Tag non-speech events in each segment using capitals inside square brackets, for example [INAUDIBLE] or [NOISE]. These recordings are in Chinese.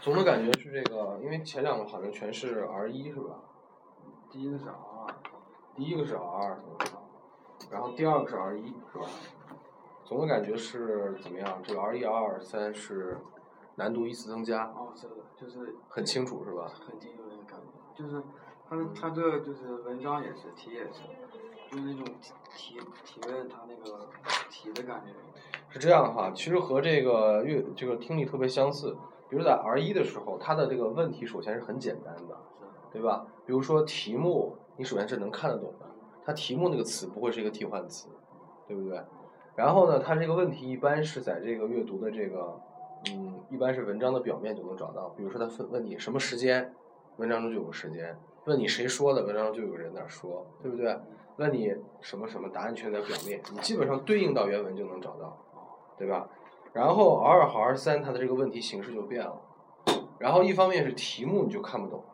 总的感觉是这个，因为前两个好像全是 R 一是吧？第一个是 R，第一个是 R，然后第二个是 R 一是吧？总的感觉是怎么样？这个 R 一、R 二、三是难度依次增加，哦，是的，就是很清楚是吧？很清楚那个感觉，就是他他这个就是文章也是，题也是，就是那种题题问他那个题的感觉。是这样哈，其实和这个阅这个听力特别相似。比如在 R 一的时候，它的这个问题首先是很简单的，对吧？比如说题目，你首先是能看得懂的，它题目那个词不会是一个替换词，对不对？然后呢，它这个问题一般是在这个阅读的这个，嗯，一般是文章的表面就能找到。比如说他问问你什么时间，文章中就有时间；问你谁说的，文章中就有人在说，对不对？问你什么什么，答案全在表面，你基本上对应到原文就能找到，对吧？然后 R 二和 R 三，它的这个问题形式就变了。然后一方面是题目你就看不懂，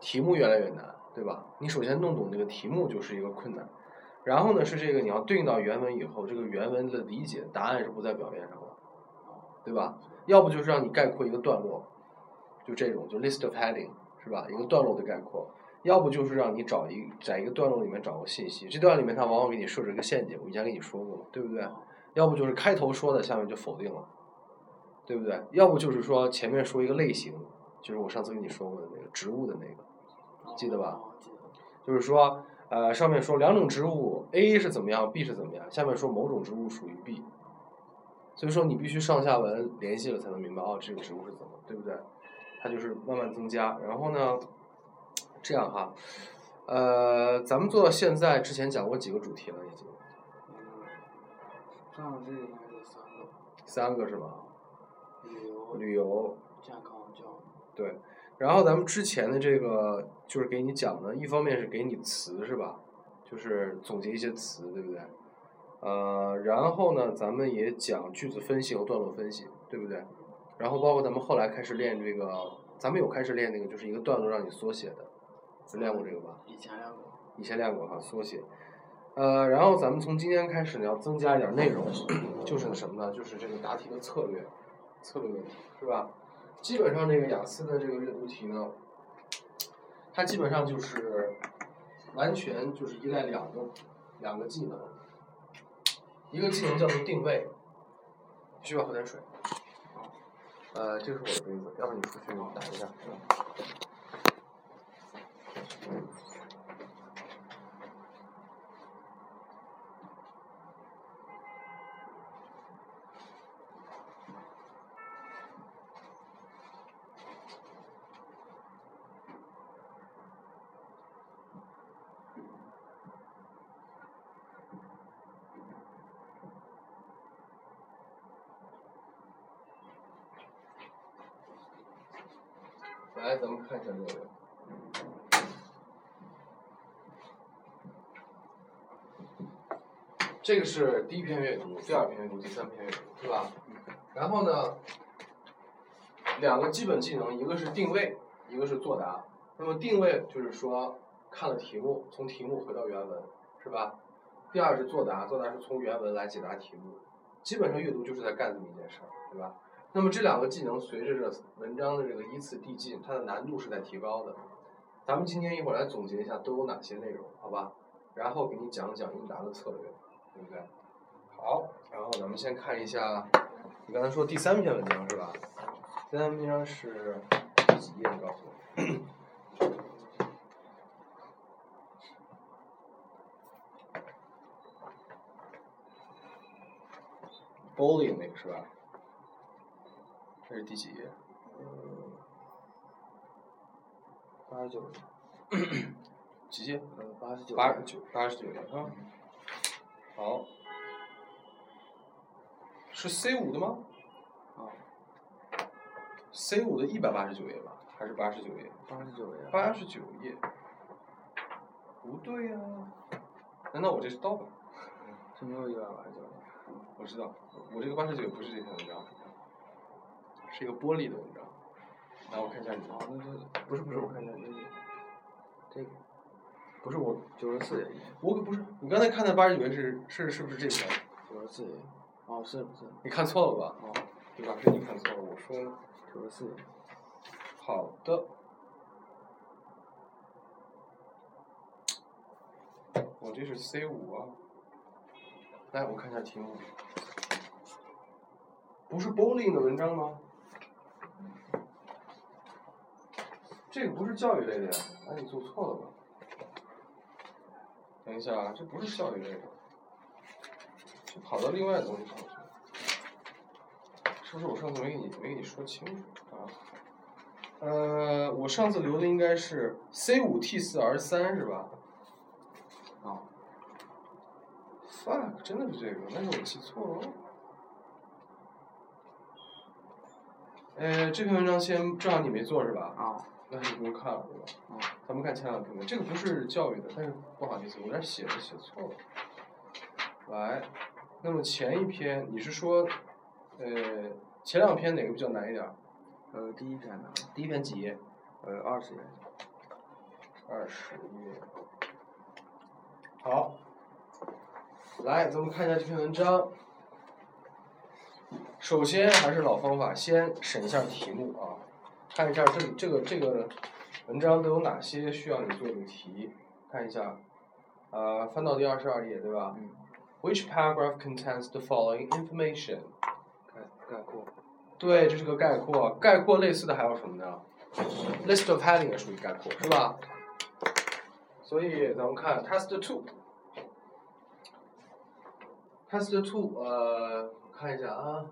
题目越来越难，对吧？你首先弄懂这个题目就是一个困难。然后呢是这个你要对应到原文以后，这个原文的理解答案是不在表面上的，对吧？要不就是让你概括一个段落，就这种就 list of heading 是吧？一个段落的概括。要不就是让你找一在一个段落里面找个信息，这段里面它往往给你设置一个陷阱，我以前跟你说过，对不对？要不就是开头说的，下面就否定了，对不对？要不就是说前面说一个类型，就是我上次跟你说过的那个植物的那个，记得吧？就是说，呃，上面说两种植物 A 是怎么样，B 是怎么样，下面说某种植物属于 B，所以说你必须上下文联系了才能明白哦，这个植物是怎么，对不对？它就是慢慢增加，然后呢，这样哈，呃，咱们做到现在之前讲过几个主题了已经。上这应该是三个。三个是吧？旅游、旅游、健康、教育。对，然后咱们之前的这个就是给你讲的，一方面是给你词是吧？就是总结一些词，对不对？呃，然后呢，咱们也讲句子分析和段落分析，对不对？然后包括咱们后来开始练这个，咱们有开始练那个，就是一个段落让你缩写的，你练过这个吧？以前练过。以前练过哈，缩写。呃，然后咱们从今天开始呢，要增加一点内容，就是什么呢？就是这个答题的策略，策略问题，是吧？基本上这个雅思的这个阅读题呢，它基本上就是完全就是依赖两个两个技能，一个技能叫做定位，需要喝点水。呃，这是我的杯子，要不你出去打一下咱们看一下这个。这个是第一篇阅读，第二篇阅读，第三篇阅读，是吧？然后呢，两个基本技能，一个是定位，一个是作答。那么定位就是说看了题目，从题目回到原文，是吧？第二是作答，作答是从原文来解答题目。基本上阅读就是在干这么一件事儿，对吧？那么这两个技能随着这文章的这个依次递进，它的难度是在提高的。咱们今天一会儿来总结一下都有哪些内容，好吧？然后给你讲讲应答的策略，对不对？好，然后咱们先看一下，你刚才说第三篇文章是吧？第三篇文章是第几页？你告诉我。Bowling 那个是吧？这是第几页？八十九页。几页？呃，八十九。八十九，八十九页啊。好。是 C 五的吗？啊。C 五的一百八十九页吧，还是八十九页？八十九页。八十九页。不对呀、难道我这是盗版？这没有一百八十九页。我知道，我这个八十九不是这篇文章，是一个玻璃的文章。来，我看一下你的。哦，那是不是不是，我看一下，这是这个不是我，九十四页，我可不是。你刚才看的八十九页是是是不是这篇？九十四页。哦，是是。你看错了吧？哦。对吧？是你看错了，我说呢。九十四。好的。我这是 C 五啊。来，我看一下题目。不是 bowling 的文章吗？这个不是教育类的呀，哎，你做错了吧？等一下啊，这不是教育类的，这跑到另外的东西上去了。是不是我上次没给你没给你说清楚啊？呃，我上次留的应该是 C 五 T 四 R 三是吧？啊。fuck，真的是这个，那是我记错了。呃，这篇文章先正好你没做是吧？啊。那就不用看了，对吧？啊。咱们看前两篇，这个不是教育的，但是不好意思，我这写的写错了。来，那么前一篇你是说，呃，前两篇哪个比较难一点？呃，第一篇难。第一篇几页？呃，二十页。二十页。好。来，咱们看一下这篇文章。首先还是老方法，先审一下题目啊，看一下这这个这个文章都有哪些需要你做的题，看一下，呃，翻到第二十二页，对吧？嗯。Which paragraph contains the following information？概概括。对，这是个概括。概括类似的还有什么呢？List of heading 也属于概括，是吧？所以咱们看 test two。test two，呃，看一下啊，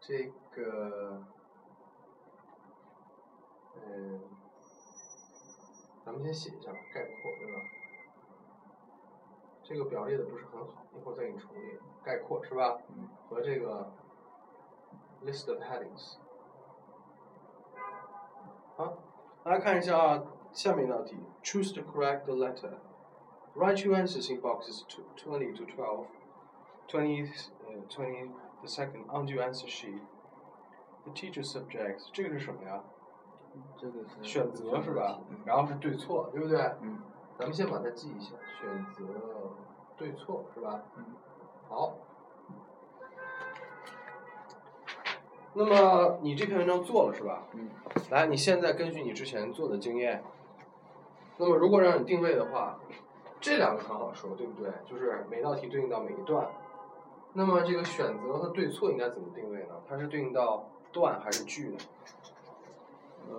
这个，嗯，咱们先写一下吧，概括，对吧？这个表列的不是很好，一会儿再给你重列。概括是吧？嗯。和这个 list of headings。好，大家看一下啊，下面一道题，choose the correct letter。Write your answers in boxes twenty to twelve. Twenty, uh, twenty the second on your answer sheet. The teacher subjects 这个是什么呀？ 这个是选择是吧？嗯然后是对错，对不对？嗯。咱们先把它记一下，选择对错是吧？嗯。好。那么你这篇文章做了是吧？嗯。来，你现在根据你之前做的经验，那么如果让你定位的话，这两个很好说，对不对？就是每道题对应到每一段。那么这个选择和对错应该怎么定位呢？它是对应到段还是句呢？呃，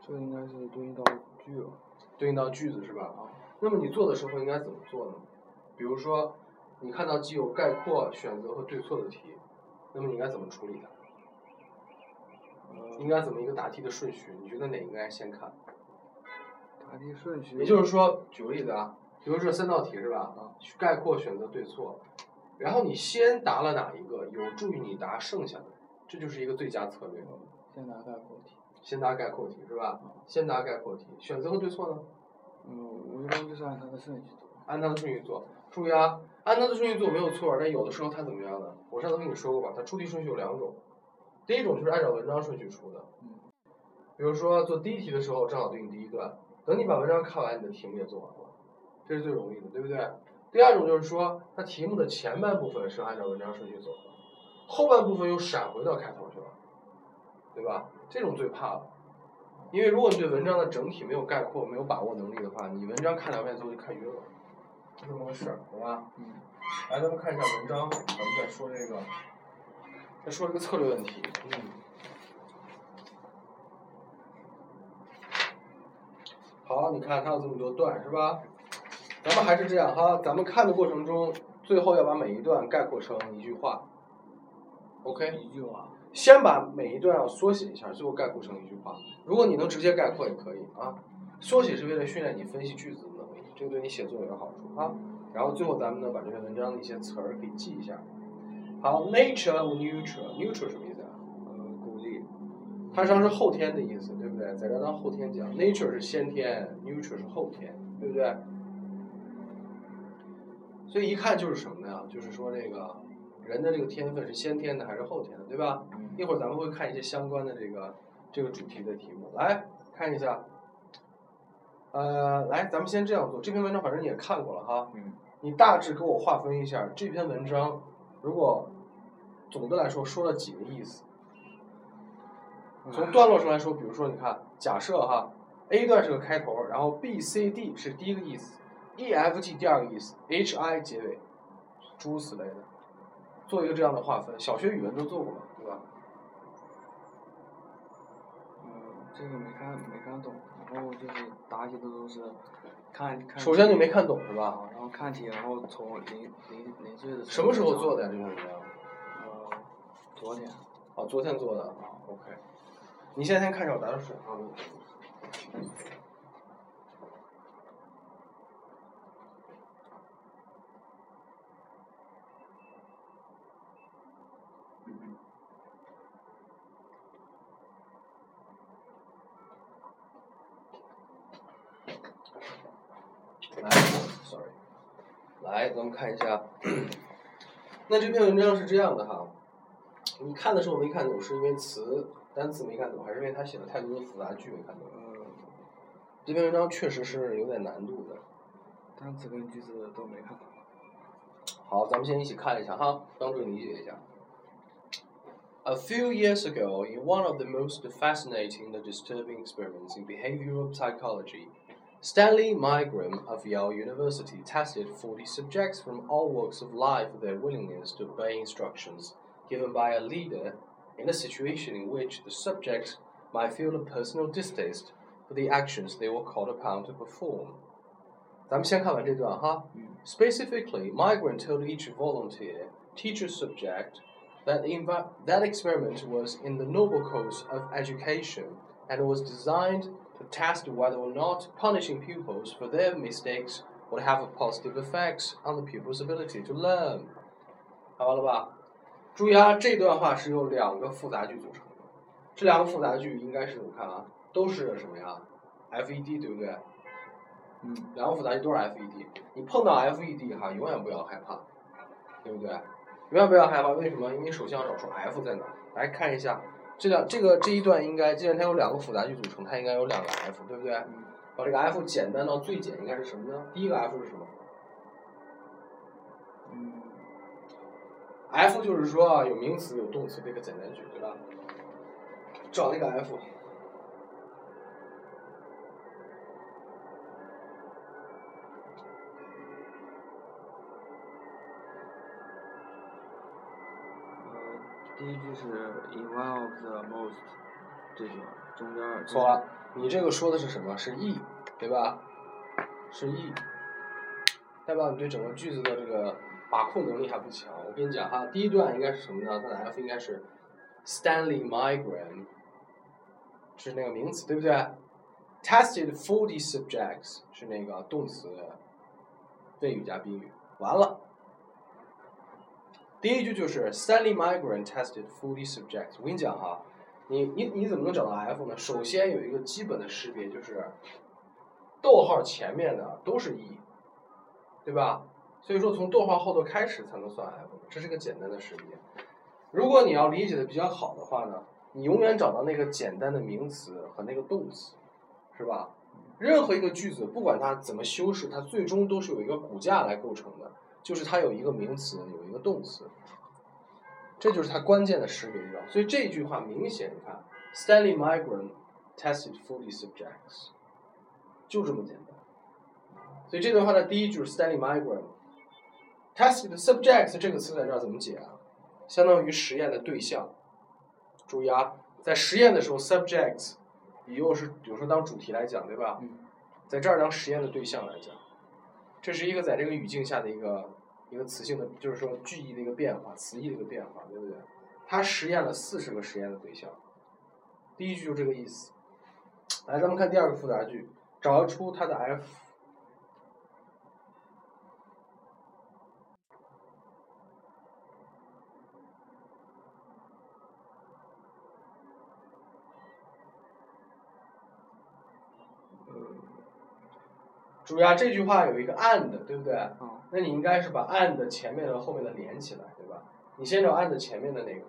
这应该是对应到句了。对应到句子是吧？啊。那么你做的时候应该怎么做呢？比如说，你看到既有概括、选择和对错的题，那么你应该怎么处理它？呃，应该怎么一个答题的顺序？你觉得哪应该先看？答题顺序。也就是说，举个例子啊，比如说三道题是吧？啊。概括、选择、对错，然后你先答了哪一个，有助于你答剩下的，这就是一个最佳策略。先答概括题。先答概括题是吧？先答概括题，选择和对错呢？嗯，我一般就是按它的顺序做。按它的顺序做，注意啊，按它的顺序做没有错，但有的时候它怎么样呢？我上次跟你说过吧，它出题顺序有两种，第一种就是按照文章顺序出的，嗯，比如说做第一题的时候正好对应第一段，等你把文章看完，你的题目也做完了，这是最容易的，对不对？第二种就是说，它题目的前半部分是按照文章顺序走的，后半部分又闪回到开头去了，对吧？这种最怕了。因为如果你对文章的整体没有概括、没有把握能力的话，你文章看两遍之后就看晕了，就这么个事儿，好吧？嗯。来，咱们看一下文章，咱们再说这个，再说这个策略问题。嗯。好，你看它有这么多段是吧？咱们还是这样哈，咱们看的过程中，最后要把每一段概括成一句话。OK。一句话。先把每一段要缩写一下，最后概括成一句话。如果你能直接概括也可以啊，缩写是为了训练你分析句子的能力，这个对你写作有好处啊。然后最后咱们呢把这篇文章的一些词儿给记一下。好，nature of neutral，neutral 什么意思啊？呃，鼓励。它实际上是后天的意思，对不对？在这当后天讲，nature 是先天，neutral 是后天，对不对？所以一看就是什么呢？就是说这个。人的这个天分是先天的还是后天的，对吧？嗯、一会儿咱们会看一些相关的这个这个主题的题目，来看一下。呃，来，咱们先这样做。这篇文章反正你也看过了哈，嗯，你大致给我划分一下这篇文章，如果总的来说说了几个意思？从段落上来说，比如说你看，假设哈，A 段是个开头，然后 B、C、D 是第一个意思，E、F、G 第二个意思，H、I 结尾，诸如此类的，做一个这样的划分。小学语文都做过嘛，对吧？嗯，这个没看没看懂，然后就是答题的都是看看。首先你没看懂是吧？啊，然后看题，然后从零零零岁的什么时候做的呀？这篇文章？呃，昨天。哦，昨天做的啊，OK。你现在先看着我打点水啊。来，sorry，来，咱们看一下。[CLEARS THROAT] 那这篇文章是这样的哈，你看的时候没看懂，是因为词单词没看懂，还是因为他写了太多的复杂句没看懂？嗯，这篇文章确实是有点难度的。单词跟句子都没看懂。好，咱们先一起看一下哈，帮助理解一下。A few years ago, in one of the most fascinating and disturbing experiments in behavioral psychology, Stanley Milgram of Yale University tested 40 subjects from all walks of life their willingness to obey instructions given by a leader in a situation in which the subjects might feel a personal distaste for the actions they were called upon to perform. 咱们先看完这段哈。Specifically, Migrant told each volunteer, teacher subject, that inv- that experiment was in the noble cause of education and was designed to test whether or not punishing pupils for their mistakes would have a positive effect on the pupils' ability to learn. 看完了吧？注意啊，这段话是由两个复杂句组成的。这两个复杂句应该是我看啊，都是什么呀？FED 对不对？嗯。两个复杂句都是 FED。你碰到 FED 哈，永远不要害怕，对不对？永远不要害怕，为什么？因为首先要找出 F 在哪。来看一下，这两这个这一段应该，既然它有两个复杂句组成，它应该有两个 F，对不对？嗯。把这个 F 简单到最简应该是什么呢？第一个 F 是什么嗯。？F 就是说啊，有名词有动词的一个简单句，对吧？找那个 F。第一句是 in one of the most 这句话，中间儿。错了，你这个说的是什么？是 E，对吧？是 E，代表你对整个句子的这个把控能力还不强。我跟你讲哈，第一段应该是什么呢？它的 F 应该是 Stanley Milgram，是那个名词，对不对？Tested forty subjects 是那个动词，谓语加宾语。完了，第一句就是 Sally Milgram tested forty subjects。我跟你讲哈。你你你怎么能找到 F 呢？首先有一个基本的识别，就是逗号前面的都是 E，对吧？所以说从逗号后头开始才能算 F，这是个简单的识别。如果你要理解的比较好的话呢，你永远找到那个简单的名词和那个动词，是吧？任何一个句子，不管它怎么修饰，它最终都是有一个骨架来构成的，就是它有一个名词，有一个动词。这就是它关键的识别地方，所以这句话明显，你看，Stanley Milgram tested forty subjects，就这么简单。所以这段话的第一句是 Stanley Milgram tested subjects 这个词在这儿怎么解啊？相当于实验的对象。注意啊，在实验的时候，subjects 以后是比如说当主题来讲，对吧？嗯。在这儿当实验的对象来讲，这是一个在这个语境下的一个。一个词性的，就是说句意的一个变化，词义的一个变化，对不对？他实验了四十个实验的对象，第一句就这个意思。来，咱们看第二个复杂句，找出它的 F。注意啊，这句话有一个 and，对不对？嗯。那你应该是把 and 前面的后面的连起来，对吧？你先找 and 前面的那个。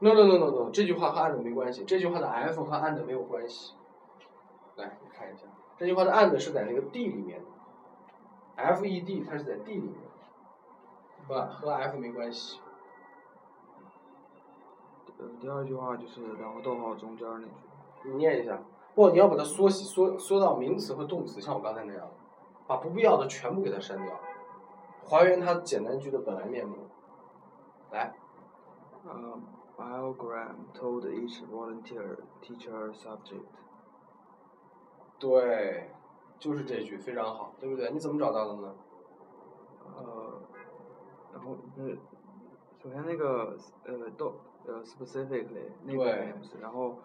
No no no no no，这句话和 and 没关系，这句话的 f 和 and 没有关系。来，你看一下，这这句话的 and 是在那个 D 里面的，F E D 它是在 D 里面，是吧？和 F 没关系。呃，第二句话就是两个逗号中间那句。你念一下。不，你要把它缩细缩缩到名词和动词，像我刚才那样，把不必要的全部给它删掉，还原它简单句的本来面目。来，呃，Biogram told each volunteer teacher subject。对，就是这句非常好，对不对？你怎么找到的呢？呃，然后那首先那个呃都呃 specifically 那个名词，然后然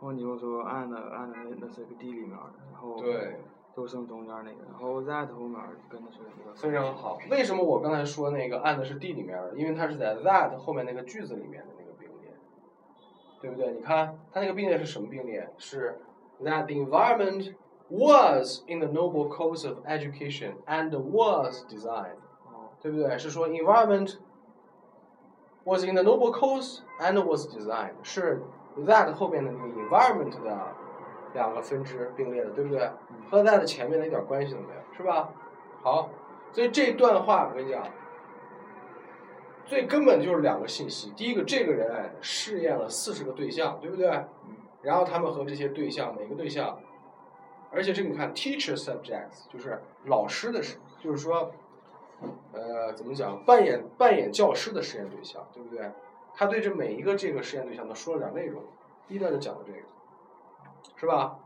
后你又说按的按的那那是个 D 里面儿的，然后对，都剩中间那个，然后 that 后面跟的是一个非常好。为什么我刚才说那个按的是 D 里面儿？因为它是在 that 后面那个句子里面的那个并列，对不对？你看它那个并列是什么并列？是 that the environment was in the noble cause of education and was designed，哦对不对？是说 environment was in the noble cause and was designed，是 that 后面的那个 environment 的两个分支并列的，对不对？和 that 前面的一点关系都没有，是吧？好，所以这段话我跟你讲，最根本就是两个信息。第一个，这个人试验了四十个对象，对不对？然后他们和这些对象，每个对象，而且这个你看，teacher subjects 就是老师的实，就是说，呃，怎么讲，扮演扮演教师的实验对象，对不对？他对这每一个这个实验对象都说了点内容，第一段就讲了这个，是吧？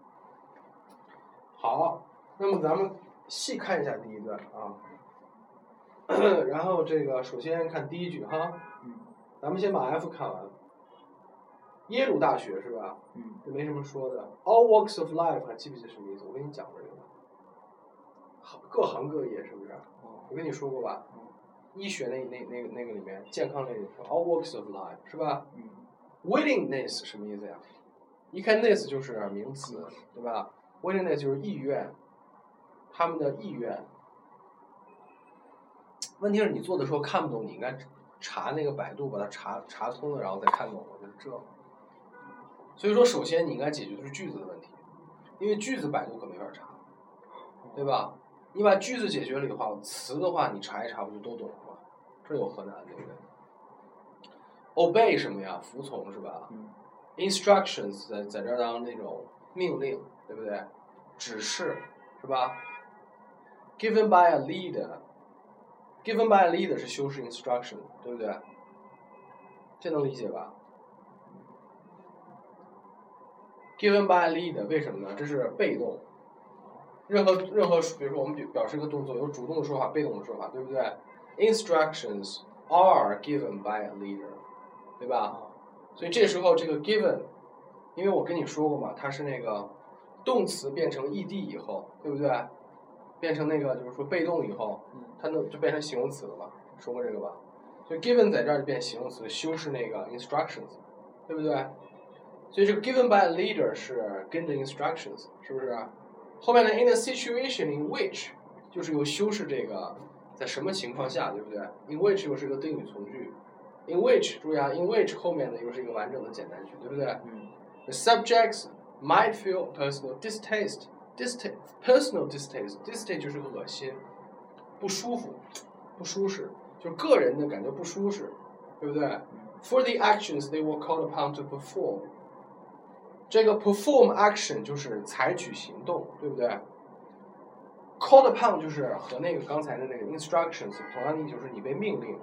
好，那么咱们细看一下第一段啊，然后这个首先看第一句哈，嗯咱们先把 F 看完。耶鲁大学是吧？嗯这没什么说的。All walks of life 还记不记得什么意思？我跟你讲过这个，行各行各业是不是？哦我跟你说过吧？嗯医学那那那个那个里面，健康类里说 all walks of life 是吧嗯？Willingness 什么意思呀？一看 ness 就是名词，对吧？Willingness 就是意愿，他们的意愿。问题是你做的时候看不懂，你应该查那个百度，把它查查通了，然后再看懂，就是这。所以说，首先你应该解决的是句子的问题，因为句子百度可没法查，对吧？你把句子解决了以后，词的话你查一查不就都懂了吗？这有何难，对不对？Obey 什么呀？服从是吧嗯？Instructions 在在这儿当那种命令，对不对？指示是吧？Given by a leader，given by a leader 是修饰 instruction，对不对？这能理解吧？Given by a leader 为什么呢？这是被动。任何任何，比如说我们表表示一个动作，有主动的说法、被动的说法，对不对？Instructions are given by a leader，对吧？所以这时候这个 given，因为我跟你说过嘛，它是那个动词变成 ed 以后，对不对？变成那个就是说被动以后，它能就变成形容词了嘛？说过这个吧？所以 given 在这儿就变形容词，修饰那个 instructions，对不对？所以这个 given by a leader 是跟着 instructions，是不是？后面呢 in a situation in which 就是有修饰这个在什么情况下，对不对？in which 又是一个定语从句，in which 注意啊，in which 后面呢又是一个完整的简单句，对不对嗯？The subjects might feel personal distaste, distaste, personal distaste, distaste 就是恶心，不舒服，不舒适，就是个人的感觉不舒适，对不对？For the actions they were called upon to perform，这个 perform action 就是采取行动，对不对？Called upon 就是和那个刚才的那个 instructions 同样的意思，就是你被命令。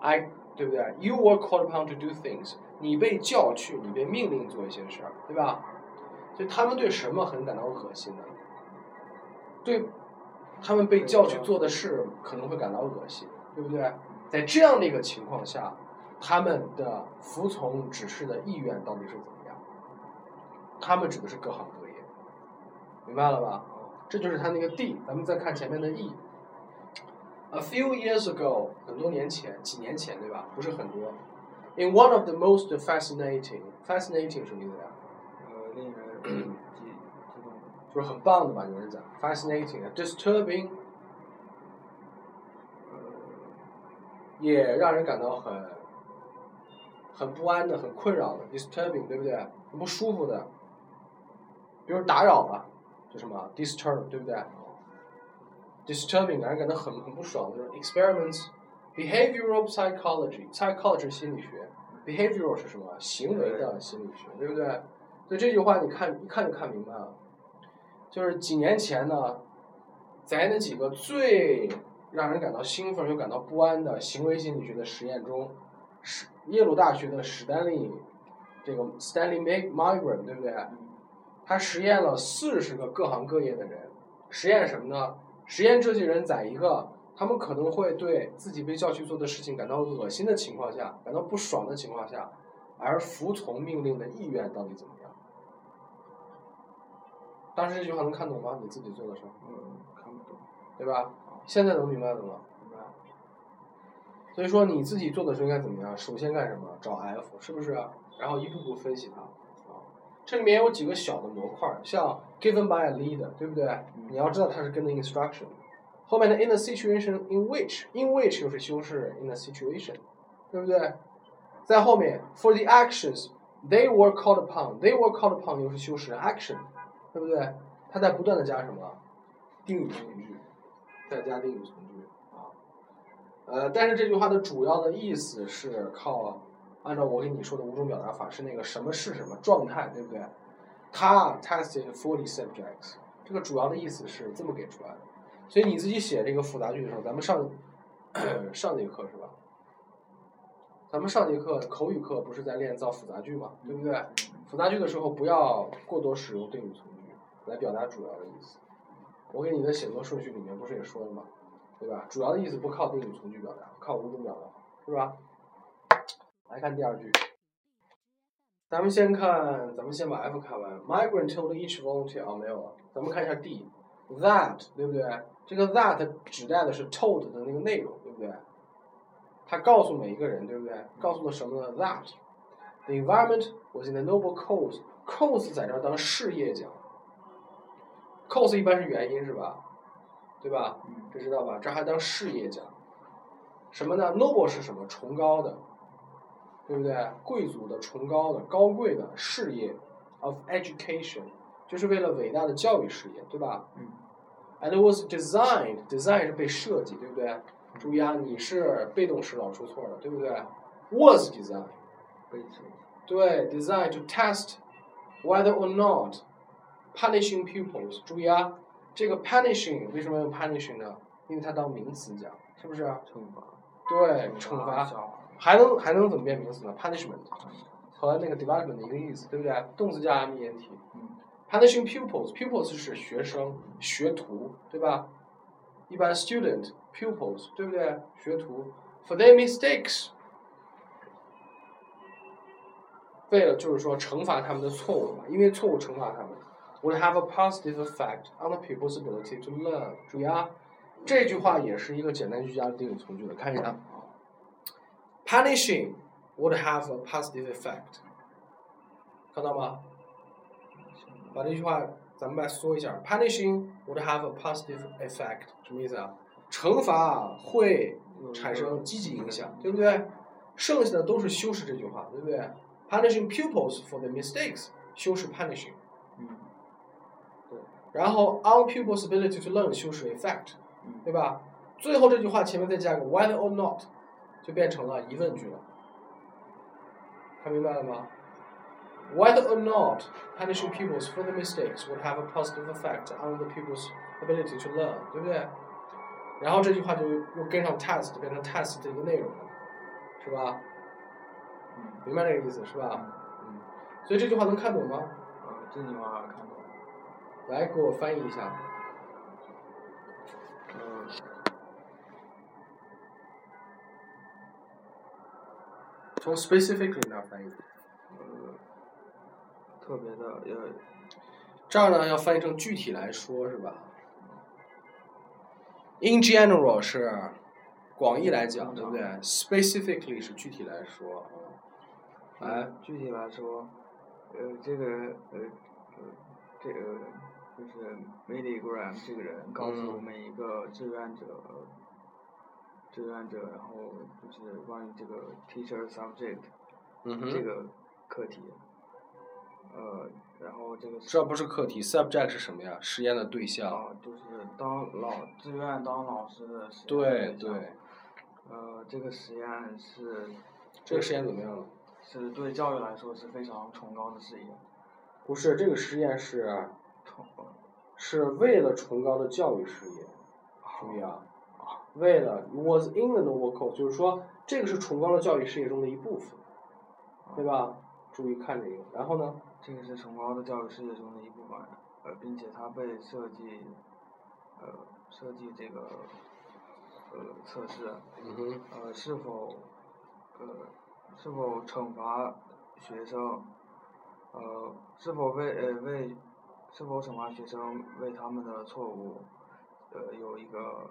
I 对不对？You were called upon to do things，你被叫去，你被命令做一些事儿，对吧？所以他们对什么很感到恶心呢？对，他们被叫去做的事可能会感到恶心，对不对？在这样的一个情况下，他们的服从指示的意愿到底是怎么？他们指的是各行各业，明白了吧？这就是他那个 D，咱们再看前面的 E。A few years ago，很多年前，几年前对吧？不是很多。In one of the most fascinating，fascinating 什么意思呀？呃，令人就是很棒的吧？有人讲 fascinating，disturbing，呃，也让人感到很很不安的、很困扰的，disturbing，对不对？很不舒服的，比如打扰了，就什么 disturb，对不对？disturbing 让人感到很很不爽的就是 experiments behavioral psychology psychology 心理学 behavioral 是什么？行为的心理学，对不对？所以这句话你看一看就看明白了，就是几年前呢，在那几个最让人感到兴奋又感到不安的行为心理学的实验中，史耶鲁大学的史丹利这个 Stanley Mag Milgram 对不对？他实验了四十个各行各业的人，实验什么呢？实验这些人在一个他们可能会对自己被叫去做的事情感到恶心的情况下，感到不爽的情况下，而服从命令的意愿到底怎么样？当时这句话能看懂吗？你自己做的时候，嗯，看不懂，对吧？现在能明白了吗？明白？所以说你自己做的时候应该怎么样？首先干什么？找 F，是不是？然后一步步分析它。啊，这里面有几个小的模块，像 given by a leader，对不对？你要知道它是跟的 instruction。后面的 in the situation in which，in which 又是修饰 in the situation，对不对？在后面 for the actions they were called upon，they were called upon 又是修饰 action，对不对？它在不断的加什么？定语从句，再加定语从句啊。呃，但是这句话的主要的意思是靠按照我给你说的五种表达法，是那个什么是什么状态，对不对？他 tested forty subjects，这个主要的意思是这么给出来的。所以你自己写这个复杂句的时候，咱们上 [CLEARS THROAT] 上节课是吧？咱们上节课口语课不是在练造复杂句嘛？对不对？复杂句的时候不要过多使用定语从句来表达主要的意思。我给你的写作顺序里面不是也说了吗？对吧？主要的意思不靠定语从句表达，靠五种表达，是吧？来看第二句，咱们先看，咱们先把 F 看完。Migrant told each volunteer 啊没有了，咱们看一下 D。That 对不对？这个 that 指代的是 told 的那个内容，对不对？他告诉每一个人，对不对？告诉了什么呢？That the environment was in a noble cause。cause 在这儿当事业讲，cause 一般是原因是吧？对吧？这知道吧？这还当事业讲，什么呢？noble 是什么？崇高的，对不对？贵族的、崇高的、高贵的事业，of education，就是为了伟大的教育事业，对吧？嗯。And it was designed, design 是被设计，对不对？注意啊，你是被动式老出错了，对不对？Was designed，被指对，designed to test whether or not punishing pupils。注意啊，这个 punishing 为什么用 punishing 呢？因为它当名词讲，是不是？惩罚，对，惩罚，还能还能怎么变名词呢？punishment 和那个 development 一个意思，对不对？动词加 m e n t。punishing pupils，pupils 是学生、学徒，对吧？一般 student pupils，对不对？学徒 for their mistakes，为了就是说惩罚他们的错误嘛，因为错误惩罚他们，would have a positive effect on the pupil's ability to learn。注意啊，这句话也是一个简单句加定语从句的，看一下，punishing would have a positive effect，看到吗？把这句话咱们来说一下，punishing would have a positive effect，什么意思啊？惩罚会产生积极影响，对不对？剩下的都是修饰这句话，对不对？punishing pupils for their mistakes，修饰 punishing，嗯然后 on pupils' ability to learn 修饰 effect，嗯对吧？最后这句话前面再加个 whether or not，就变成了疑问句了。看明白了吗？Whether or not punishing pupils for their mistakes would have a positive effect on the people's ability to learn，对不对？然后这句话就又跟上 test，变成 test 的一个内容了，是吧？嗯明白这个意思是吧？嗯。所以这句话能看懂吗？啊，这句话看懂了。来，给我翻译一下。呃，从 specifically 那儿翻译。呃，特别的要，这儿呢要翻译成具体来说，是吧？In general 是广义来讲，对不对？Specifically 是具体来说。来，具体来说，呃，这个呃呃，这个就是 Milligram 这个人告诉我们一个志愿者，志愿者，然后就是关于这个 teacher subject 嗯，这个课题，呃，然后这个这不是课题，subject 是什么呀？实验的对象。啊，就是当老志愿当老师的实验对对象对，呃，这个实验是这个实验怎么样了？是对教育来说是非常崇高的事业，不是，这个实验是崇是为了崇高的教育事业。注意啊，为了 was in the noble cause，就是说这个是崇高的教育事业中的一部分，对吧？注意看这个，然后呢？这个是崇高的教育事业中的一部分，呃，并且它被设计，呃，设计这个，呃，测试，嗯哼，呃，是否，呃，是否惩罚学生，呃，是否为呃为，是否惩罚学生为他们的错误，呃，有一个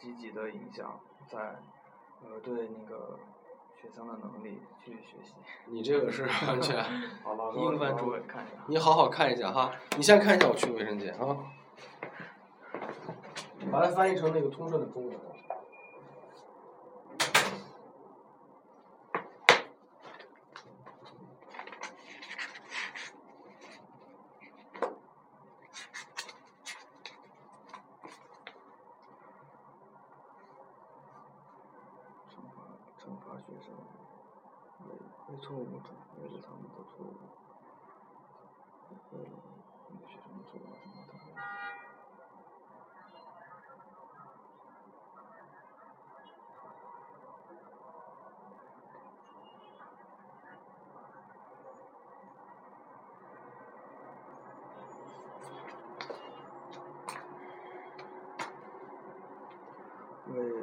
积极的影响，在，呃，对那个学生的能力去学习。你这个是完全，[LAUGHS] 好，老师英文主委看一下。你好好看一下哈。你先看一下，我去卫生间啊。把它翻译成那个通顺的中文。惩罚惩罚学生，为为错误惩为了他们的错误，为了那个学生的错误惩罚他们。为了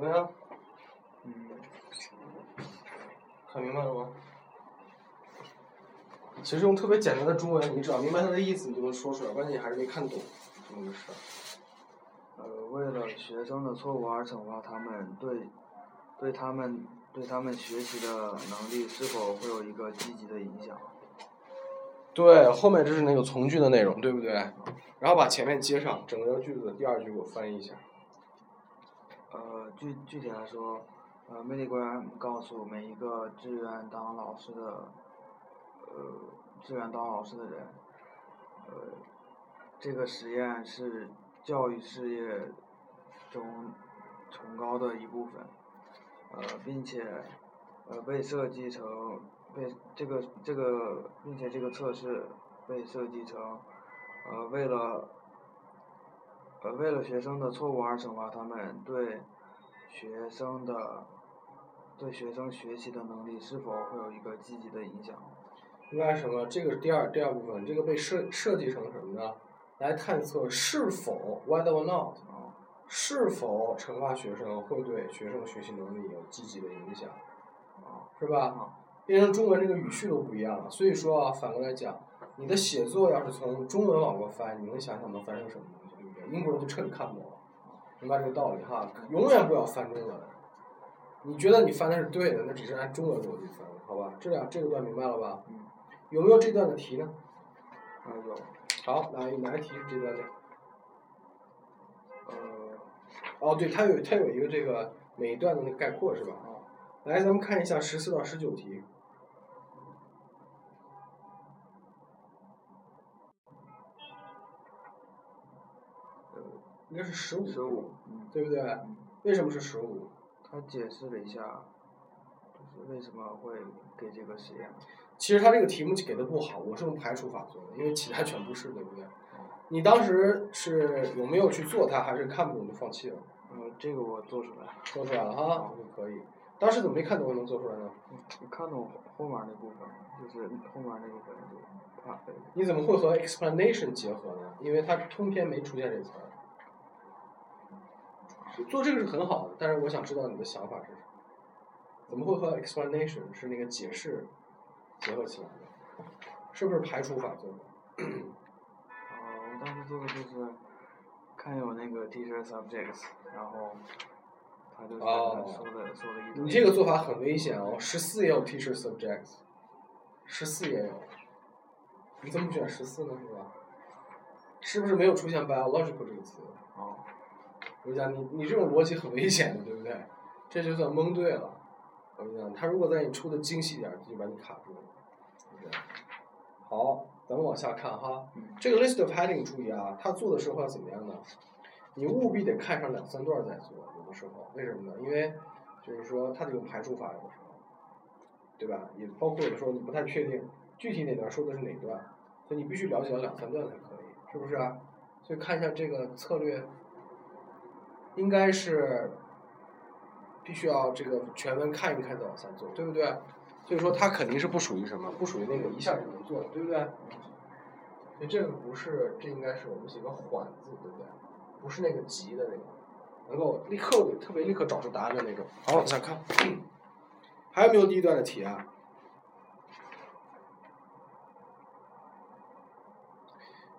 怎么样？嗯，看明白了吗？其实用特别简单的中文，你只要明白它的意思，你就能说出来。关键你还是没看懂这么个事儿。呃，为了学生的错误而惩罚他们，对，对他们对他们学习的能力是否会有一个积极的影响？对，后面这是那个从句的内容，对不对？然后把前面接上，整个句子的第二句给我翻译一下。呃，具具体来说，呃，魅力官告诉每一个志愿当老师的，呃，志愿当老师的人，呃，这个实验是教育事业中崇高的一部分，呃，并且，呃，被设计成被这个这个，并且这个测试被设计成，呃，为了。呃，为了学生的错误而惩罚他们，对学生的对学生学习的能力是否会有一个积极的影响？应该是什么？这个是第二第二部分，这个被设设计成什么呢？来探测是否 whether or not 啊，是否惩罚学生会对学生学习能力有积极的影响，啊，是吧？变成中文这个语序都不一样了，所以说啊，反过来讲，你的写作要是从中文往过翻，你能想想能翻成什么？英国人就彻底看不懂了，明白这个道理哈？永远不要翻中文。你觉得你翻的是对的，那只是按中文逻辑翻，好吧？这两这个段明白了吧？嗯，有没有这段的题呢？啊，有，好，哪哪一题是这段的？呃，哦，对，它有它有一个这个每一段的那个概括是吧？啊，来，咱们看一下十四到十九题。应该是十五，十五，嗯，对不对？为什么是十五？他解释了一下，就是为什么会给这个实验。其实他这个题目给的不好，我是用排除法做的，因为其他全不是，对不对？你当时是有没有去做它，还是看不懂就放弃了？呃，这个我做出来了。做出来了哈，就可以。当时怎么没看懂能做出来呢？我看懂后面那部分，就是后面那部分就怕呃你怎么会和 explanation 结合呢？因为它通篇没出现这词儿。做这个是很好的，但是我想知道你的想法是什么？怎么会和 explanation 是那个解释结合起来的？是不是排除法做的？呃，我当时做的就是看有那个 teacher subjects，然后他就说的说的一堆。你这个做法很危险哦，十四也有 teacher subjects，十四也有，你怎么不选十四呢？是吧？是不是没有出现 biological 这个词？哦，我跟你讲，你你这种逻辑很危险的，对不对？这就算蒙对了。我跟你讲，他如果在你出的精细点儿，就把你卡住了，对不对？好，咱们往下看哈。这个 list of heading 注意啊，他做的时候要怎么样呢？你务必得看上两三段儿再做，有的时候为什么呢？因为就是说它得用排除法，有的时候，对吧？也包括有的时候你不太确定具体哪段说的是哪段，所以你必须了解到两三段才可以，是不是啊？所以看一下这个策略，应该是必须要这个全文看一看再往下做，对不对？所以说它肯定是不属于什么，不属于那个一下就能做的，对不对？所以这个不是，这应该是我们写个缓字，对不对？不是那个急的那个，能够立刻特别立刻找出答案的那种。好，往下看，还有没有第一段的题啊？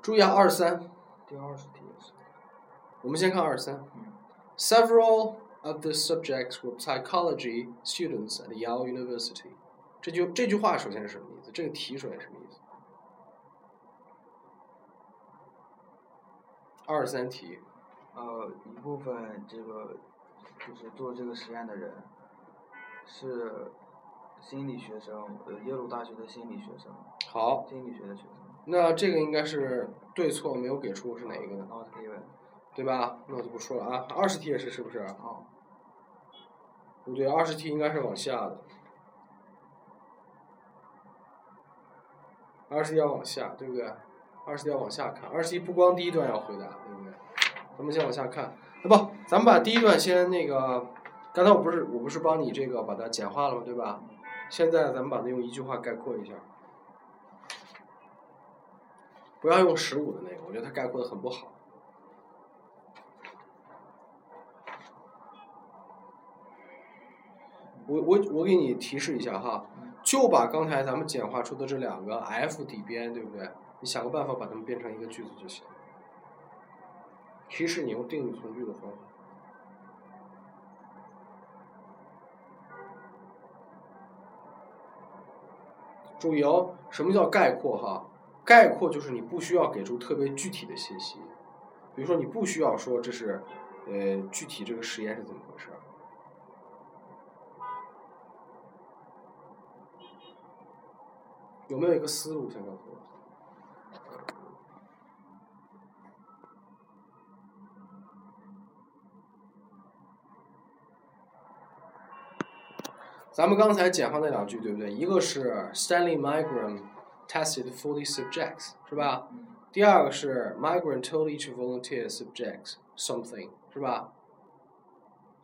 注意啊，二十三，第二十题也是。我们先看二十三。嗯 Several of the subjects were psychology students at Yale University。这句这句话首先是什么意思？这个题首先是什么意思？二十三题，呃，一部分这个就是做这个实验的人是心理学生，呃，耶鲁大学的心理学生，好，心理学的学生。那这个应该是对错没有给出是哪一个呢？对吧？那我就不说了啊。二十题也是是不是？哦，不对，二十题应该是往下的。二十题要往下，对不对？二十题要往下看，二十题不光第一段要回答，对不对？咱们先往下看，啊不，咱们把第一段先那个，刚才我不是我不是帮你这个把它简化了吗？对吧？现在咱们把它用一句话概括一下，不要用十五的那个，我觉得它概括的很不好。我我我给你提示一下哈，就把刚才咱们简化出的这两个 f 底边，对不对？你想个办法把它们变成一个句子就行。提示你用定语从句的方法。注意哦，什么叫概括哈？概括就是你不需要给出特别具体的信息，比如说你不需要说这是，呃，具体这个实验是怎么回事儿。有没有一个思路先告诉我？咱们刚才简化那两句对不对？一个是 Stanley Milgram tested forty subjects，是吧？第二个是 Milgram told each volunteer subjects something，是吧？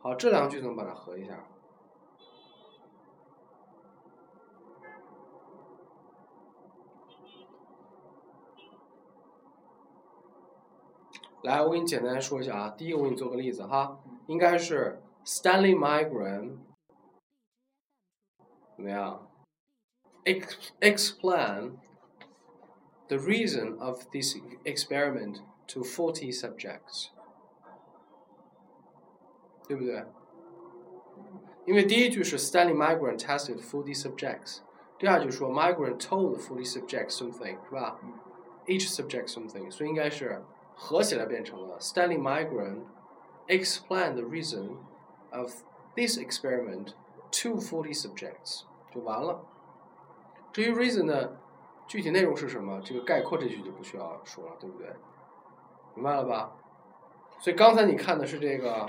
好，这两句怎么把它合一下？来，我给你简单说一下啊。第一个，我给你做个例子哈，应该是 Stanley Milgram 怎么样？Ex explain the reason of this experiment to forty subjects，对不对？因为第一句是 Stanley Milgram tested forty subjects，第二句说 Milgram told forty subjects something，是吧？Each subject something，所以应该是 合起来变成了 Stanley Milgram explained the reason of this experiment to forty subjects，就完了。至于 reason 呢具体内容是什么，这个概括这句就不需要说了，对不对？明白了吧？所以刚才你看的是这个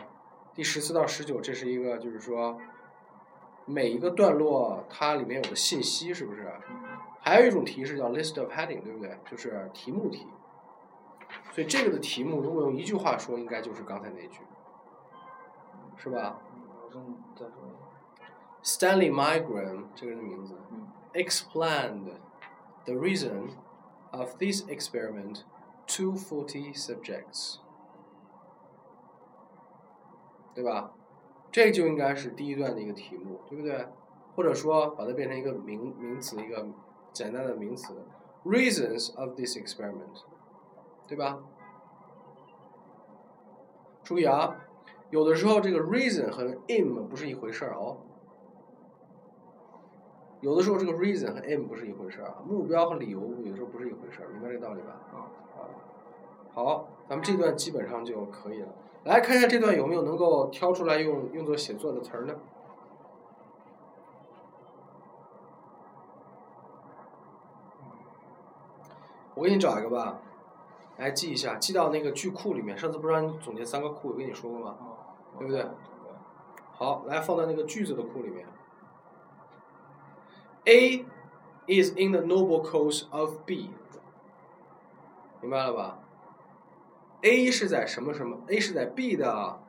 第十四到十九，这是一个就是说每一个段落它里面有的信息是不是？还有一种题是叫 list of heading，对不对？就是题目题。所以这个的题目如果用一句话说，应该就是刚才那句，是吧？我正再说一下。 Stanley Milgram 这个人的名字嗯 explained the reason of this experiment to 40 subjects，对吧？这就应该是第一段的一个题目，对不对？或者说把它变成一个名名词，一个简单的名词，reasons of this experiment， 对吧？注意啊，有的时候这个 reason 和 aim 不是一回事儿哦。有的时候这个 reason 和 aim 不是一回事儿啊，目标和理由有时候不是一回事儿，明白这个道理吧？啊啊，好，咱们这段基本上就可以了。来看一下这段有没有能够挑出来用用作写作的词儿呢？我给你找一个吧，来记一下，记到那个句库里面。上次不是让你总结三个库，我跟你说过吗？啊，对不对好，来放到那个句子的库里面。A is in the noble cause of B，明白了吧？A 是在什么什么？A 是在 B 的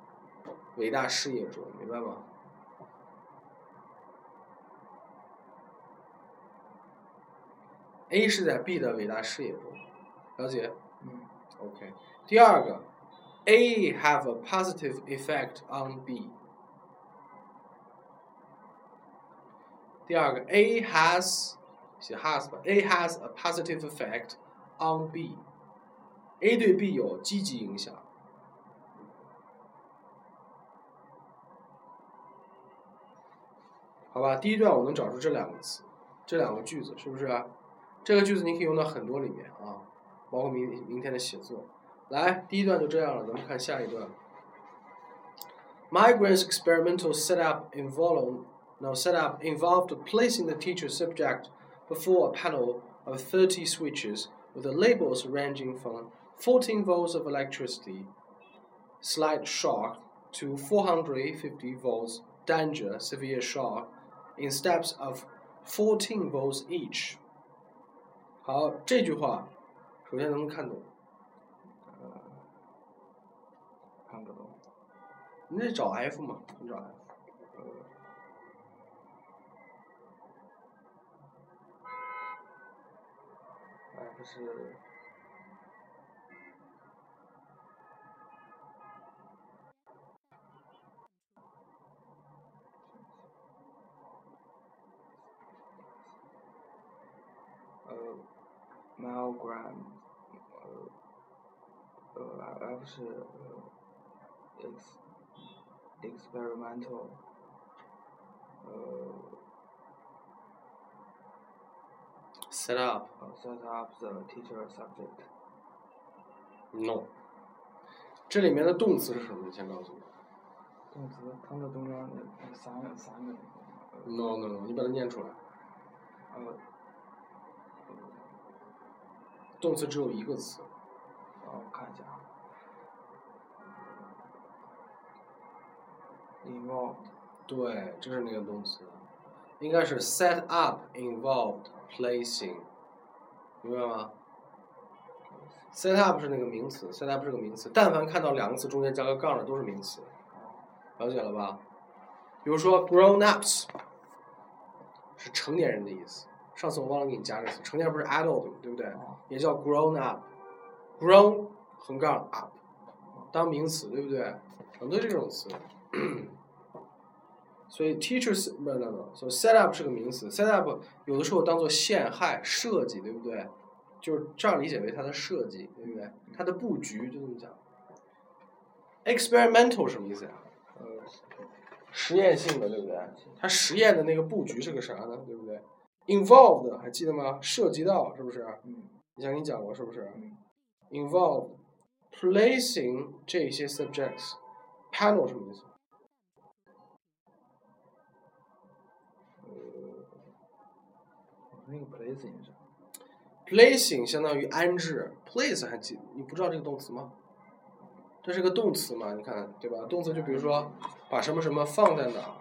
伟大事业中，明白吗？A 是在 B 的伟大事业中，了解嗯？OK。第二个，A have a positive effect on B。第二个，A has 写 has 吧，A has a positive effect on B。A 对 B 有积极影响。好吧，第一段我能找出这两个词，这两个句子是不是、这个句子你可以用到很多里面啊，包括明明天的写作。来，第一段就这样了，咱们看下一段。Migrant's experimental setup involved now setup involved placing the teacher's subject before a panel of 30 switches with the labels ranging from 14 volts of electricity, slight shock, to 450 volts, danger, severe shock, in steps of 14 volts each. 好，这句话 首先能不能看懂？呃，看不懂。你得找 F 嘛，你找 F。呃，F 是呃，Milgram，呃，呃，F 是呃，ex experimental，呃 Set up 呃 set up the teacher subject，no。这里面的动词是什么？你先告诉我。动词它的中间那那三个三个，呃 no no no，你把它念出来。呃，动词只有一个词。让我看一下啊，involved，对，这是那个动词，应该是 set up involved placing，明白吗？set up 是那个名词，set up 是个名词，但凡看到两个词中间加个杠的都是名词，了解了吧？比如说 grown ups 是成年人的意思，上次我忘了给你加这个词，成年人不是 adult 吗？对不对？哦也叫 grown up，grown 横杠 up 当名词，对不对？很多这种词。所以 teachers 不 no no，所以 set up 是个名词，set up 有的时候当做陷害、设计，对不对？就是这样理解为它的设计，对不对？它的布局就这么讲。experimental 什么意思呀？呃，实验性的，对不对？它实验的那个布局是个啥呢？对不对？involved 还记得吗？涉及到是不是？嗯以前给你讲过是不是嗯？involved placing 这些 subjects panel 什么意思？那个 placing 是？placing 相当于安置，place 还记你不知道这个动词吗？这是个动词嘛？你看对吧？动词就比如说把什么什么放在哪儿，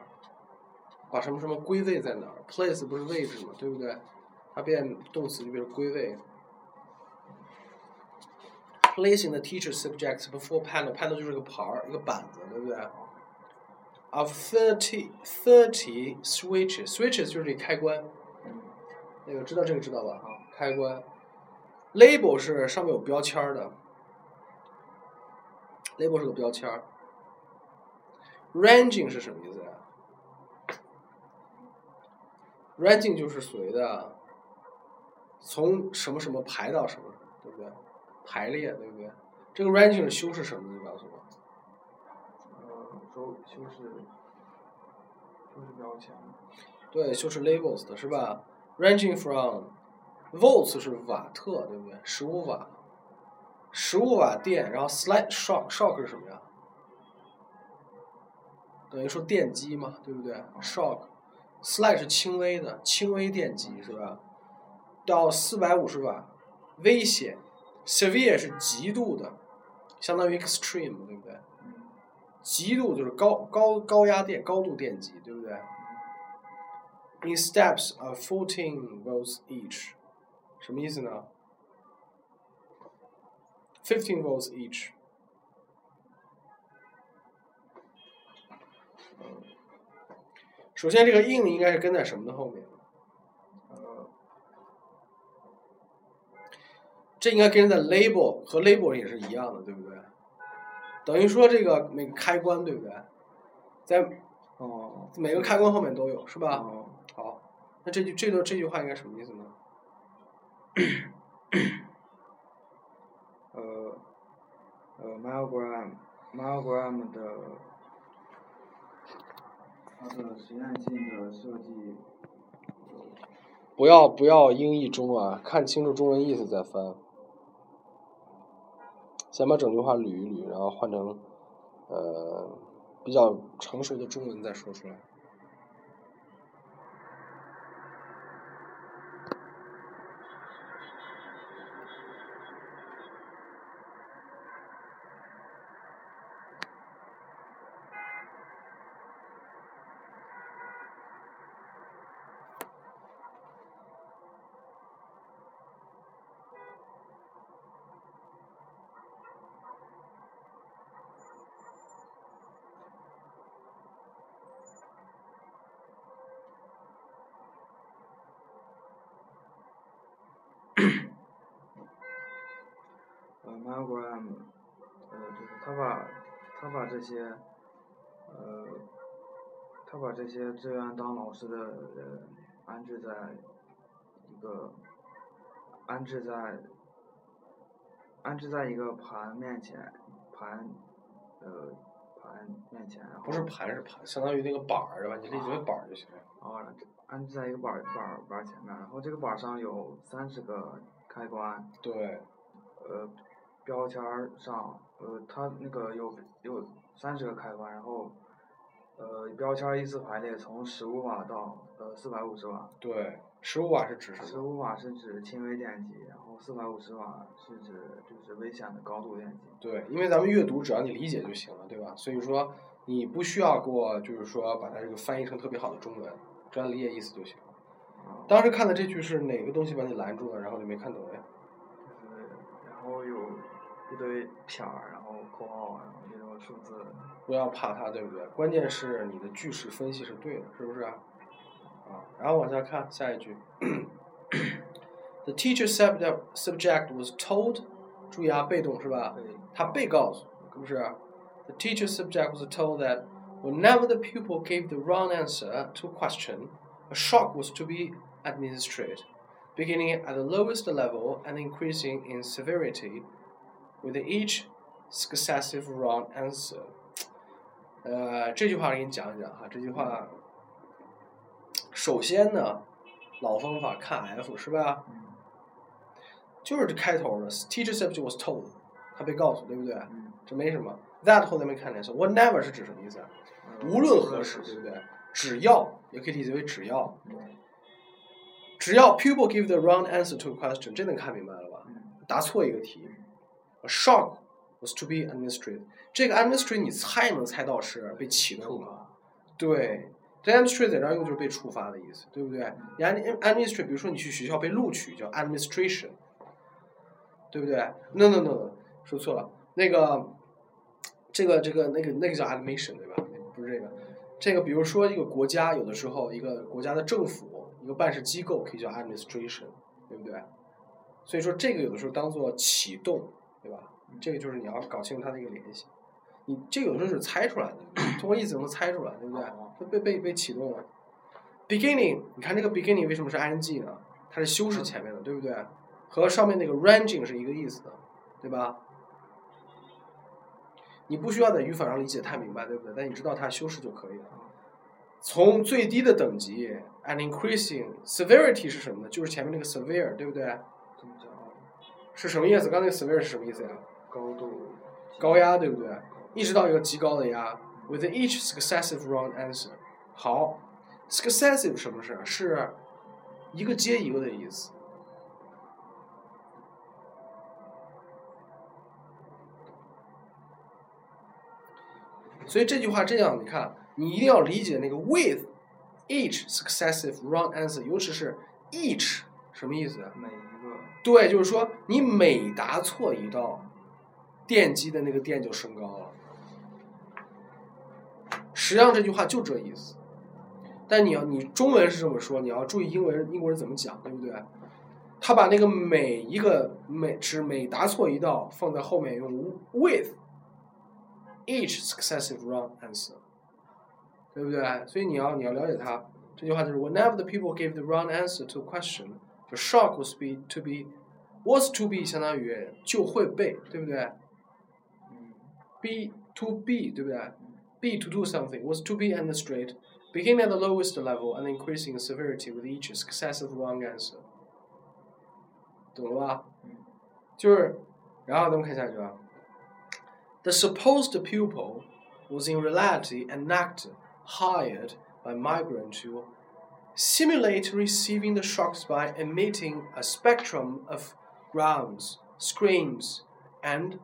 把什么什么归位在哪儿，place 不是位置嘛，对不对？它变动词就变成归位。Placing the teacher subjects before panel，panel 就是个牌儿，一个板子，对不对？of thirty thirty switches switches 就是这开关，那个知道这个知道吧？哈开关，label 是上面有标签的，label 是个标签。ranging 是什么意思呀？ranging 就是所谓的从什么什么排到什么，排列，对不对？这个 ranging 是修饰什么？你告诉我。呃，修修饰修饰标签。对，修饰 labels 的是吧？ranging from volts 是瓦特，对不对？十五瓦，十五瓦电，然后 slight shock shock 是什么呀？等于说电击嘛，对不对？shock slight 是轻微的，轻微电击是吧？到四百五十瓦，危险，severe 是极度的，相当于 extreme，对不对？极度就是高高高压电、高度电击，对不对？In steps of fourteen volts each，什么意思呢？Fifteen volts each。首先，这个 in 应该是跟在什么的后面？呃，这应该跟在 label 和 label 也是一样的，对不对？等于说这个每个开关，对不对？在哦，每个开关后面都有，是吧？哦，好，那这句这段这句话应该什么意思呢？呃，呃 myogram 的它的实验性的设计，不要不要英译中啊，看清楚中文意思再翻。先把整句话捋一捋，然后换成呃比较成熟的中文再说出来。呃，myogram，呃，就是他把他把这些，呃，他把这些志愿当老师的人安置在一个安置在安置在一个盘面前，盘，呃，盘面前，然后不是盘是盘，相当于那个板儿，对吧？你理解为板儿就行了。哦，安置在一个板儿板儿板儿前面，然后这个板儿上有三十个开关，对，呃，标签儿上，呃，它那个有有三十个开关，然后，呃，标签儿依次排列，从十五瓦到呃四百五十瓦。对，十五瓦是指什么？十五瓦是指轻微电击，然后四百五十瓦是指就是危险的高度电击。对，因为咱们阅读只要你理解就行了，对吧？所以说你不需要给我就是说把它这个翻译成特别好的中文，只要理解意思就行当时看的这句是哪个东西把你拦住了，然后就没看懂呀？就是然后有一堆撇儿，然后括号，然后这种数字。不要怕它，对不对？关键是你的句式分析是对的，是不是啊？啊，然后往下看下一句。The teacher subject subject was told，注意啊，被动是吧？对，他被告诉，是不是？The teacher subject was told that whenever the pupil gave the wrong answer to a question, a shock was to be administered, beginning at the lowest level and increasing in severity with each successive wrong answer. 呃，这句话给你讲一讲哈。这句话，首先呢，老方法看 F 是吧？嗯就是这开头的 teacher subject was told，他被告诉，对不对？嗯，这没什么。That 后面没看见是 whenever 是指什么意思无论何时，对不对？只要也可以理解为只要，嗯只要 people give the wrong answer to a question，这能看明白了吧？嗯答错一个题，a shock was to be administered。这个 administered 你猜能猜到是被启动了，对。这 administration 在这儿用就是被触发的意思，对不对？你 ad- administrate，比如说你去学校被录取叫 administration，对不对 no no no，说错了，那个这个这个那个那个叫 admission 对吧？不是这个，这个比如说一个国家，有的时候一个国家的政府，一个办事机构可以叫 administration，对不对？所以说这个有的时候当做启动，对吧？这个就是你要搞清楚它的一个联系。你这有的时候是猜出来的，通过意思能猜出来，对不对？它被被被启动了。beginning，你看这个 beginning 为什么是 ing 呢？它是修饰前面的，对不对？和上面那个 ranging 是一个意思的，对吧？你不需要在语法上理解太明白，对不对？但你知道它修饰就可以了。从最低的等级，and increasing severity 是什么呢？就是前面那个 severe，对不对？是什么意思？刚才那个 severe 是什么意思呀？高度高压，对不对？一直到一个极高的压，with each successive wrong answer。好，successive 什么是？是一个接一个的意思。所以这句话这样，你看，你一定要理解那个 with each successive wrong answer，尤其是 each 什么意思？每一个对，就是说你每答错一道，电机的那个电就升高了。实际上这句话就这意思，但你要你中文是这么说，你要注意英文英国人怎么讲，对不对？他把那个每一个每只每答错一道放在后面用 with each successive wrong answer，对不对？所以你要你要了解它。这句话就是 Whenever the people gave the wrong answer to a question, the shock was be to be was to be 相当于就会被，对不对 嗯？be to be 对不对？be to do something was to be and straight, beginning at the lowest level and increasing in severity with each successive wrong answer。懂了吧？就是，然后咱们看下去啊。The supposed pupil was in reality an actor hired by migrant to simulate receiving the shocks by emitting a spectrum of grounds, screams, and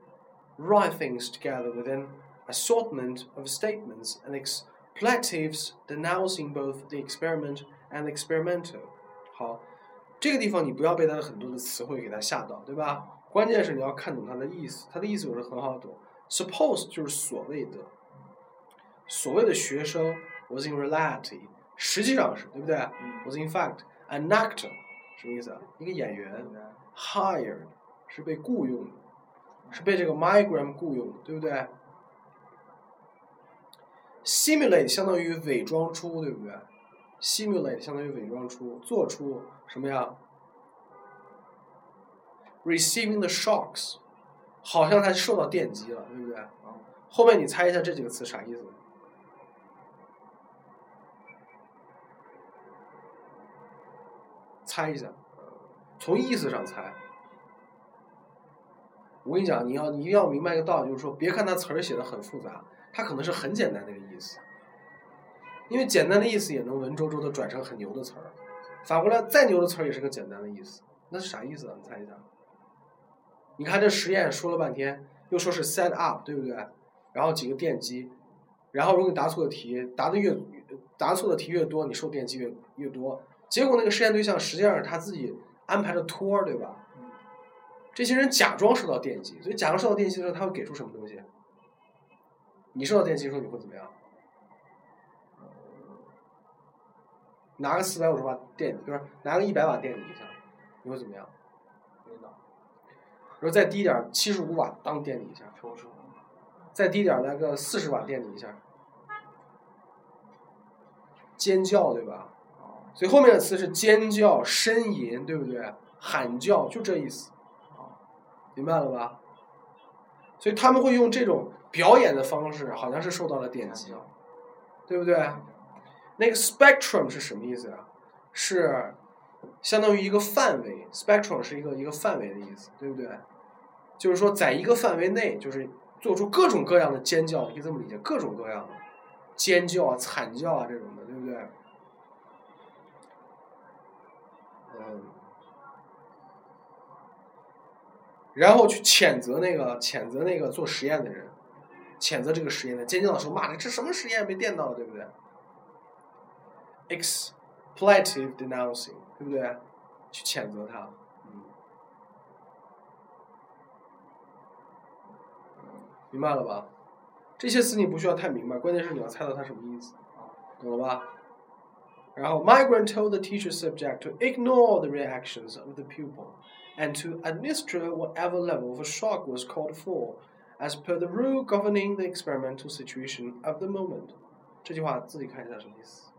writhings together with an assortment of statements and expletives denouncing both the experiment and the experimenter. 好，这个地方你不要被它的很多的词汇给它吓到，对吧？关键是你要看懂它的意思，它的意思有时候很好懂。Suppose 就是所谓的，所谓的学生 was in reality，实际上是对不对？was in fact an actor，什么意思啊？一个演员，hired 是被雇佣的， 是被这个 migraine 雇佣的，对不对？Simulate 相当于伪装出，对不对？Simulate 相当于伪装出，做出什么呀？Receiving the shocks，好像他受到电击了，对不对？后面你猜一下这几个词啥意思？猜一下，从意思上猜。我跟你讲，你要你一定要明白一个道理，就是说，别看它词儿写的很复杂，它可能是很简单的一个意思。因为简单的意思也能文绉绉的转成很牛的词儿，反过来再牛的词儿也是个简单的意思。那是啥意思啊？你猜一下。你看这实验说了半天，又说是 set up，对不对？然后几个电机，然后如果你答错的题，答的越答错的题越多，你受电击越越多。结果那个实验对象实际上是他自己安排的托儿，对吧？这些人假装受到电击，所以假装受到电击的时候，他会给出什么东西？你受到电击的时候，你会怎么样？拿个四百五十瓦电，就是拿个一百瓦电你一下，你会怎么样？没脑，然后再低点儿，七十五瓦当电你一下，抽搐，再低点儿来个四十瓦电你一下，尖叫对吧？哦，所以后面的词是尖叫、呻吟，对不对？喊叫，就这意思，哦，明白了吧？所以他们会用这种表演的方式，好像是受到了电击，对不对？那个 spectrum 是什么意思啊？是相当于一个范围，spectrum 是一个一个范围的意思，对不对？就是说，在一个范围内，就是做出各种各样的尖叫，你可以这么理解，各种各样的尖叫啊、惨叫啊这种的，对不对？嗯，然后去谴责那个谴责那个做实验的人，谴责这个实验的，尖叫的时候骂他这什么实验被电到了，对不对？expletive denouncing，对不对？去谴责他，嗯，明白了吧？这些词你不需要太明白，关键是你要猜到它什么意思。懂了吧？然后，migrant told the teacher subject to ignore the reactions of the pupil and to administer whatever level of shock was called for, as per the rule governing the experimental situation of the moment。这句话自己看一下什么意思。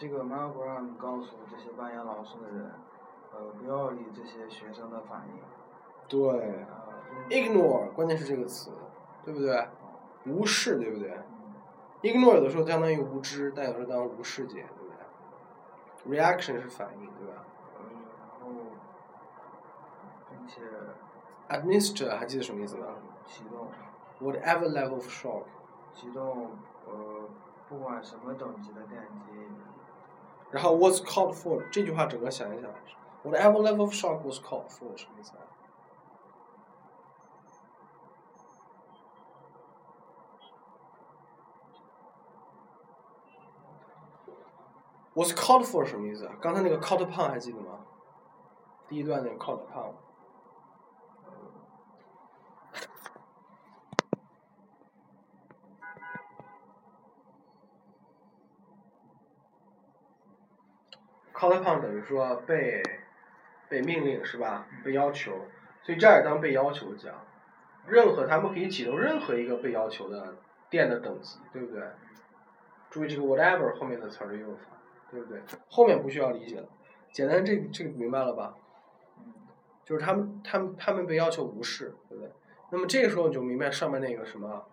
这个 m a l g r a m 告诉这些扮演老师的人，呃，不要理这些学生的反应，对，ignore 关键是这个词，对不对？无视，对不对嗯？ignore 有的时候相当于无知，但有时候当无视解，对不对？reaction 是反应，对吧嗯，然后，并且？administer 还记得什么意思吗启动？whatever level of shock。启动呃，不管什么等级的电击，然后 was called for 这句话整个想一想，whatever level of shock was called for 什么意思啊？ was called for 什么意思啊？刚才那个 called upon 还记得吗？第一段那个 called upon。 Called upon 等于说被被命令是吧？被要求，所以这儿也当被要求讲。任何他们可以启动任何一个被要求的电的等级，对不对？注意这个 whatever 后面的词儿的用法，对不对？后面不需要理解了，简单这这个明白了吧？就是他们他们他们被要求无视，对不对？那么这个时候你就明白上面那个什么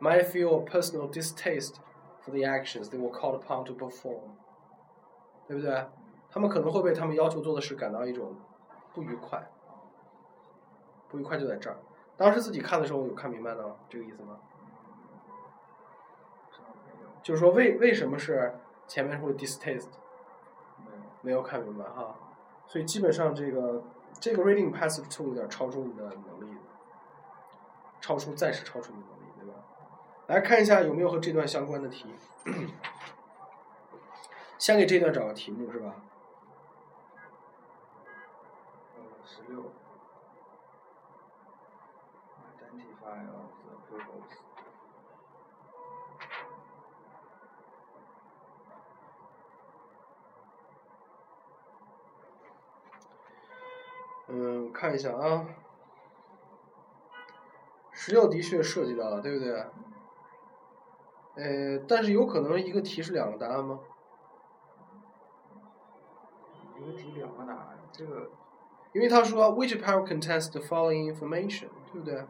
，might feel personal distaste for the actions they were called upon to perform，对不对？他们可能会被他们要求做的事感到一种不愉快，不愉快就在这儿。当时自己看的时候有看明白呢，这个意思吗？就是说为为什么是前面会 distaste，没有，没有看明白哈，所以基本上这个这个 reading passage two 有点超出你的能力，超出暂时超出你的能力，对吧？来看一下有没有和这段相关的题，[COUGHS] 先给这段找个题目是吧？十六，identify of the pupils，嗯，看一下啊，十六的确涉及到了，对不对？呃，但是有可能一个题是两个答案吗？一个题两个答案，这个因为他说 which part contains the following information，对不对？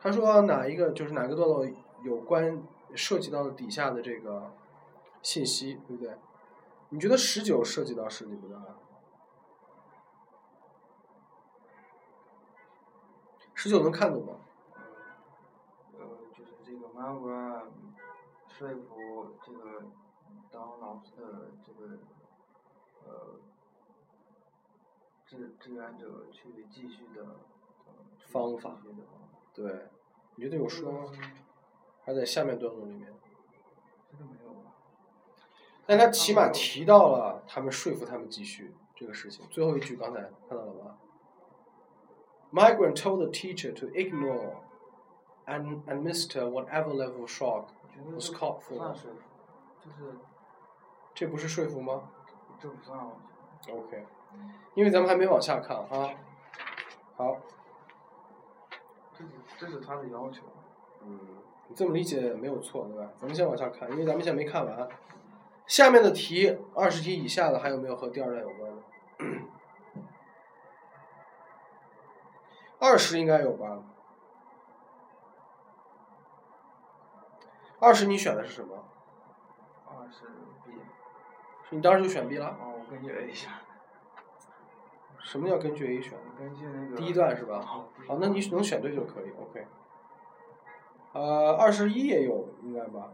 他说哪一个就是哪个段落有关涉及到了底下的这个信息，对不对？你觉得十九涉及到涉及不到啊？十九能看懂吗？呃，就是这个 m a r 说服这个当老师的这个呃志志愿者去继续的方法对，你觉得有说吗？还在下面段落里面，这个没有吧？但他起码提到了他们说服他们继续这个事情。最后一句刚才看到了吧？Migrant told the teacher to ignore and administer whatever level of shock was called for 就是这不是说服吗这不算。？OK，因为咱们还没往下看哈。好，这是这是他的要求。嗯，你这么理解没有错，对吧？咱们先往下看，因为咱们现在没看完。下面的题，二十题以下的还有没有和第二段有关的？二十应该有吧？二十你选的是什么？二十 B。你当时就选 B 了？哦，我跟你 A 一下。什么叫根据 A 选？根据那个第一段是吧？好，那你能选对就可以，OK。呃，二十一也有应该吧？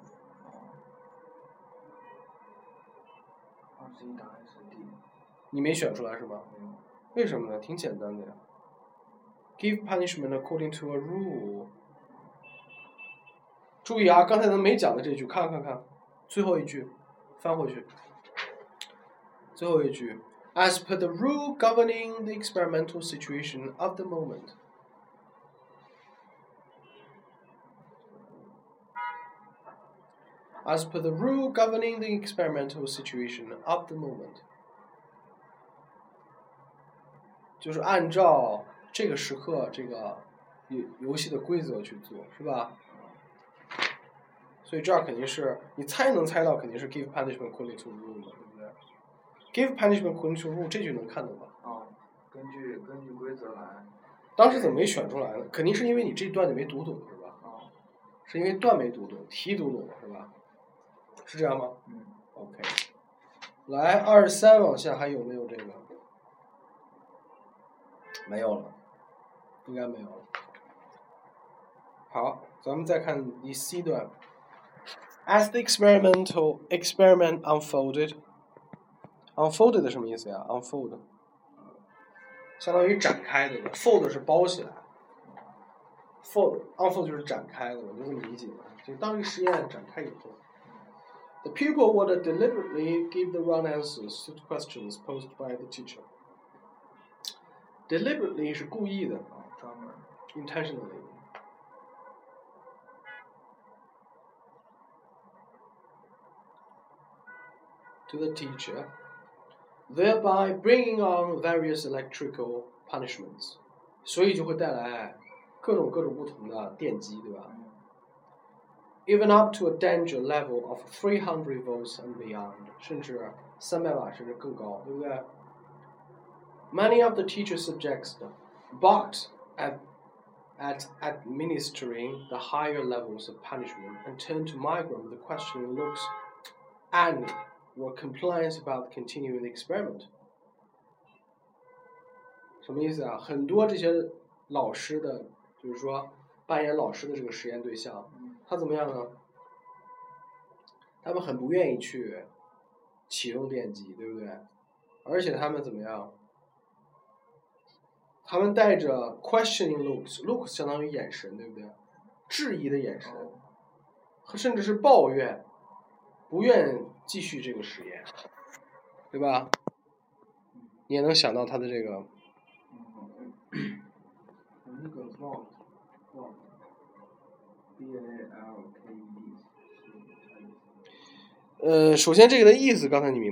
二十一答案是 D，你没选出来是吧？没有。为什么呢？挺简单的呀。Give punishment according to a rule。注意啊，刚才咱没讲的这句，看看看，最后一句，翻回去。最后一句 ，as per the rule governing the experimental situation of the moment。As per the rule governing the experimental situation of the moment。就是按照这个时刻这个游游戏的规则去做，是吧？所以这儿肯定是你猜能猜到，肯定是 give punishment according to rule 嘛，对不对 ？give punishment according to rule 这句能看懂吧？哦，根据根据规则来。当时怎么没选出来呢？肯定是因为你这段你没读懂，是吧？哦，是因为段没读懂，题读懂了，是吧？是这样吗嗯，？OK，来二十三往下还有没有这个？没有了，应该没有了。好，咱们再看第 C 段。As the experimental experiment unfolded, unfolded 什么意思呀？unfold，相当于展开的，fold 是包起来，fold unfold 就是展开的，我就这么理解的。就当这个实验展开以后，the pupil would deliberately give the wrong answers to the questions posed by the teacher. Deliberately 是故意的哦，专门。 ，intentionally。To the teacher, thereby bringing on various electrical punishments，所以就会带来各种各种不同的电击，对吧嗯。 ？Even up to a danger level of 300 volts and beyond，甚至三百瓦甚至更高，对不对？Many of the teacher's subjects balked at at administering the higher levels of punishment and turned to Migram with questioning looks and were compliant about continuing the experiment. 什么意思啊？很多这些老师的，就是说扮演老师的这个实验对象，嗯他怎么样呢？他们很不愿意去启动电机，对不对？而且他们怎么样？他们带着 questioning looks，looks 相当于眼神，对不对？质疑的眼神，甚至是抱怨，不愿继续这个实验，对吧？你也能想到他的这个，e？呃，首先这个的意思，刚才你明白。